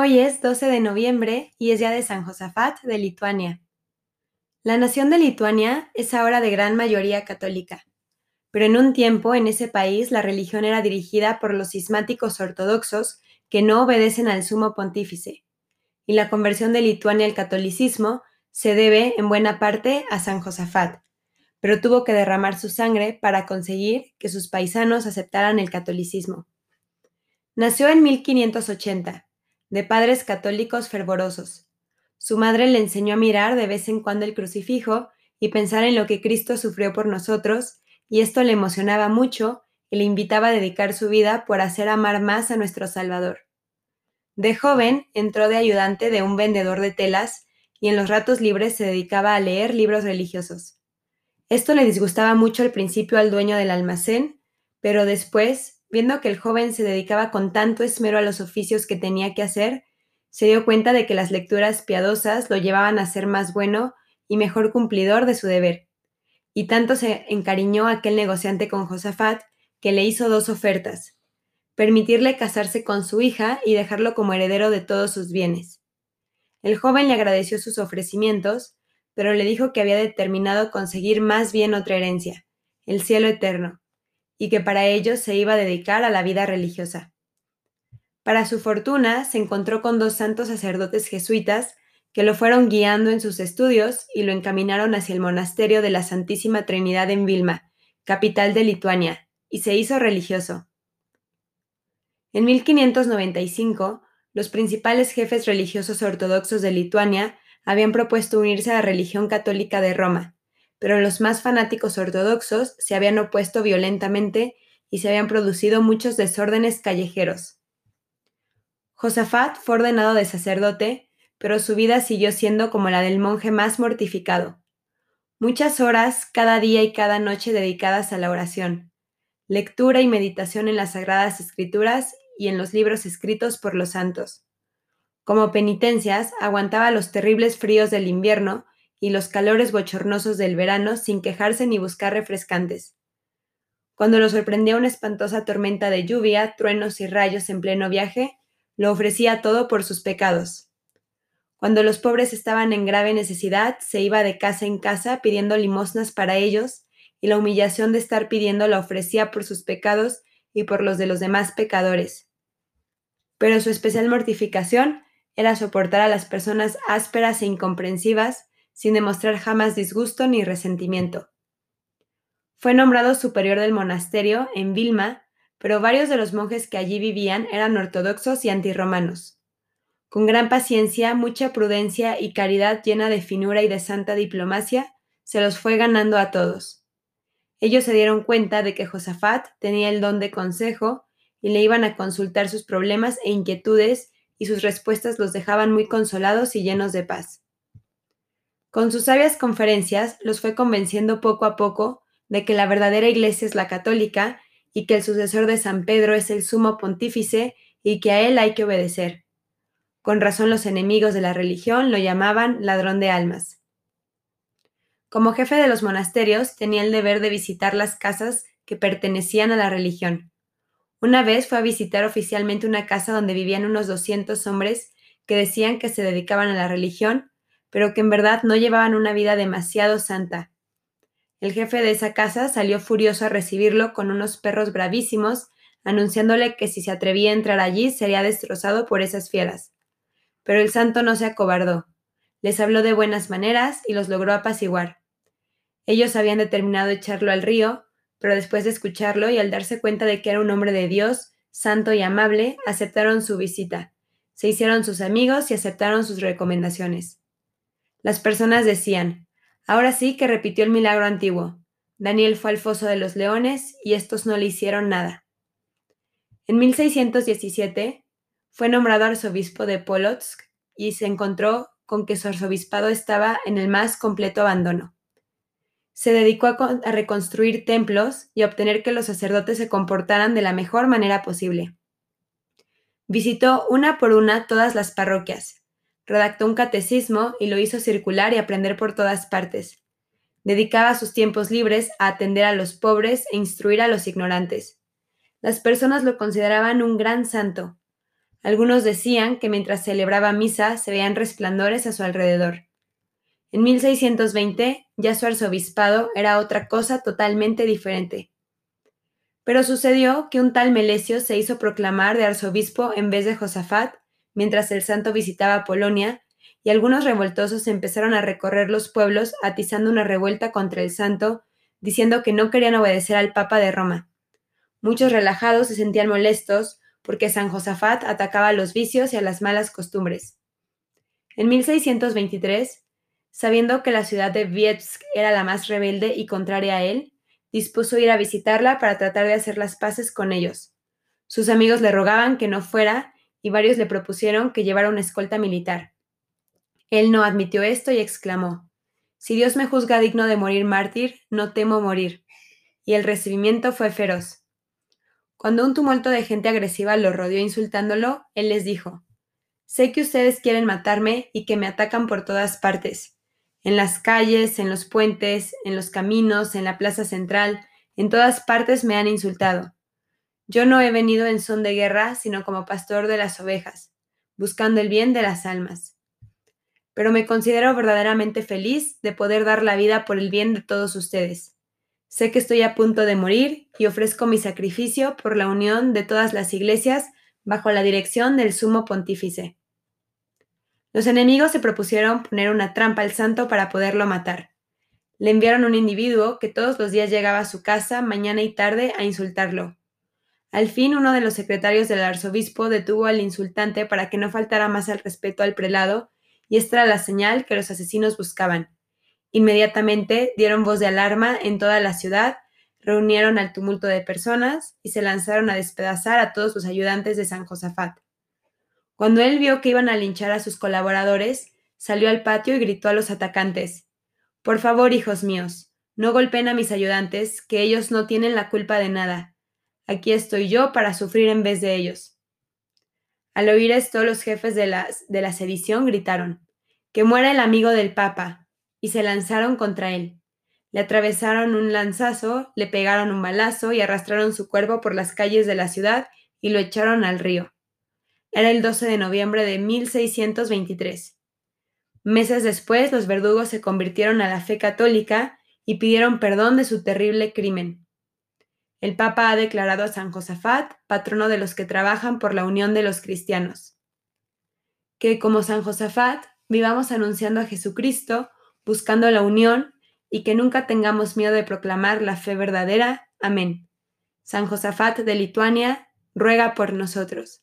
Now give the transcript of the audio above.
Hoy es 12 de noviembre y es día de San Josafat de Lituania. La nación de Lituania es ahora de gran mayoría católica, pero en un tiempo en ese país la religión era dirigida por los cismáticos ortodoxos que no obedecen al sumo pontífice, y la conversión de Lituania al catolicismo se debe en buena parte a San Josafat, pero tuvo que derramar su sangre para conseguir que sus paisanos aceptaran el catolicismo. Nació en 1580 de padres católicos fervorosos. Su madre le enseñó a mirar de vez en cuando el crucifijo y pensar en lo que Cristo sufrió por nosotros, y esto le emocionaba mucho y le invitaba a dedicar su vida por hacer amar más a nuestro Salvador. De joven entró de ayudante de un vendedor de telas y en los ratos libres se dedicaba a leer libros religiosos. Esto le disgustaba mucho al principio al dueño del almacén, pero después Viendo que el joven se dedicaba con tanto esmero a los oficios que tenía que hacer, se dio cuenta de que las lecturas piadosas lo llevaban a ser más bueno y mejor cumplidor de su deber. Y tanto se encariñó aquel negociante con Josafat que le hizo dos ofertas, permitirle casarse con su hija y dejarlo como heredero de todos sus bienes. El joven le agradeció sus ofrecimientos, pero le dijo que había determinado conseguir más bien otra herencia, el cielo eterno, y que para ello se iba a dedicar a la vida religiosa. Para su fortuna, se encontró con dos santos sacerdotes jesuitas que lo fueron guiando en sus estudios y lo encaminaron hacia el monasterio de la Santísima Trinidad en Vilma, capital de Lituania, y se hizo religioso. En 1595, los principales jefes religiosos ortodoxos de Lituania habían propuesto unirse a la religión católica de Roma, pero los más fanáticos ortodoxos se habían opuesto violentamente y se habían producido muchos desórdenes callejeros. Josafat fue ordenado de sacerdote, pero su vida siguió siendo como la del monje más mortificado. Muchas horas cada día y cada noche dedicadas a la oración, lectura y meditación en las sagradas escrituras y en los libros escritos por los santos. Como penitencias, aguantaba los terribles fríos del invierno y los calores bochornosos del verano sin quejarse ni buscar refrescantes. Cuando lo sorprendía una espantosa tormenta de lluvia, truenos y rayos en pleno viaje, lo ofrecía todo por sus pecados. Cuando los pobres estaban en grave necesidad, se iba de casa en casa pidiendo limosnas para ellos, y la humillación de estar pidiendo la ofrecía por sus pecados y por los de los demás pecadores. Pero su especial mortificación era soportar a las personas ásperas e incomprensivas, sin demostrar jamás disgusto ni resentimiento. Fue nombrado superior del monasterio en Vilma, pero varios de los monjes que allí vivían eran ortodoxos y antirromanos. Con gran paciencia, mucha prudencia y caridad llena de finura y de santa diplomacia, se los fue ganando a todos. Ellos se dieron cuenta de que Josafat tenía el don de consejo y le iban a consultar sus problemas e inquietudes y sus respuestas los dejaban muy consolados y llenos de paz. Con sus sabias conferencias los fue convenciendo poco a poco de que la verdadera iglesia es la católica y que el sucesor de San Pedro es el sumo pontífice y que a él hay que obedecer. Con razón los enemigos de la religión lo llamaban ladrón de almas. Como jefe de los monasterios tenía el deber de visitar las casas que pertenecían a la religión. Una vez fue a visitar oficialmente una casa donde vivían unos 200 hombres que decían que se dedicaban a la religión pero que en verdad no llevaban una vida demasiado santa. El jefe de esa casa salió furioso a recibirlo con unos perros bravísimos, anunciándole que si se atrevía a entrar allí sería destrozado por esas fieras. Pero el santo no se acobardó. Les habló de buenas maneras y los logró apaciguar. Ellos habían determinado echarlo al río, pero después de escucharlo y al darse cuenta de que era un hombre de Dios, santo y amable, aceptaron su visita. Se hicieron sus amigos y aceptaron sus recomendaciones. Las personas decían, ahora sí que repitió el milagro antiguo. Daniel fue al foso de los leones y estos no le hicieron nada. En 1617 fue nombrado arzobispo de Polotsk y se encontró con que su arzobispado estaba en el más completo abandono. Se dedicó a, reconstruir templos y a obtener que los sacerdotes se comportaran de la mejor manera posible. Visitó una por una todas las parroquias, redactó un catecismo y lo hizo circular y aprender por todas partes. Dedicaba sus tiempos libres a atender a los pobres e instruir a los ignorantes. Las personas lo consideraban un gran santo. Algunos decían que mientras celebraba misa se veían resplandores a su alrededor. En 1620 ya su arzobispado era otra cosa totalmente diferente. Pero sucedió que un tal Melesio se hizo proclamar de arzobispo en vez de Josafat, mientras el santo visitaba Polonia, y algunos revoltosos empezaron a recorrer los pueblos atizando una revuelta contra el santo, diciendo que no querían obedecer al Papa de Roma. Muchos relajados se sentían molestos porque San Josafat atacaba a los vicios y a las malas costumbres. En 1623, sabiendo que la ciudad de Vietsk era la más rebelde y contraria a él, dispuso ir a visitarla para tratar de hacer las paces con ellos. Sus amigos le rogaban que no fuera y varios le propusieron que llevara una escolta militar. Él no admitió esto y exclamó, Si Dios me juzga digno de morir mártir, no temo morir. Y el recibimiento fue feroz. Cuando un tumulto de gente agresiva lo rodeó insultándolo, él les dijo, Sé que ustedes quieren matarme y que me atacan por todas partes, en las calles, en los puentes, en los caminos, en la plaza central, en todas partes me han insultado. Yo no he venido en son de guerra, sino como pastor de las ovejas, buscando el bien de las almas pero me considero verdaderamente feliz de poder dar la vida por el bien de todos ustedes. Sé que estoy a punto de morir y ofrezco mi sacrificio por la unión de todas las iglesias bajo la dirección del sumo pontífice. Los enemigos se propusieron poner una trampa al santo para poderlo matar. Le enviaron un individuo que todos los días llegaba a su casa mañana y tarde a insultarlo. Al fin uno de los secretarios del arzobispo detuvo al insultante para que no faltara más al respeto al prelado y esta era la señal que los asesinos buscaban. Inmediatamente dieron voz de alarma en toda la ciudad, reunieron al tumulto de personas y se lanzaron a despedazar a todos los ayudantes de San Josafat. Cuando él vio que iban a linchar a sus colaboradores, salió al patio y gritó a los atacantes Por favor, hijos míos, no golpeen a mis ayudantes, que ellos no tienen la culpa de nada. Aquí estoy yo para sufrir en vez de ellos. Al oír esto, los jefes de la, de la sedición gritaron, Que muera el amigo del Papa, y se lanzaron contra él. Le atravesaron un lanzazo, le pegaron un balazo y arrastraron su cuerpo por las calles de la ciudad y lo echaron al río. Era el 12 de noviembre de 1623. Meses después, los verdugos se convirtieron a la fe católica y pidieron perdón de su terrible crimen. El Papa ha declarado a San Josafat patrono de los que trabajan por la unión de los cristianos. Que como San Josafat vivamos anunciando a Jesucristo, buscando la unión y que nunca tengamos miedo de proclamar la fe verdadera. Amén. San Josafat de Lituania, ruega por nosotros.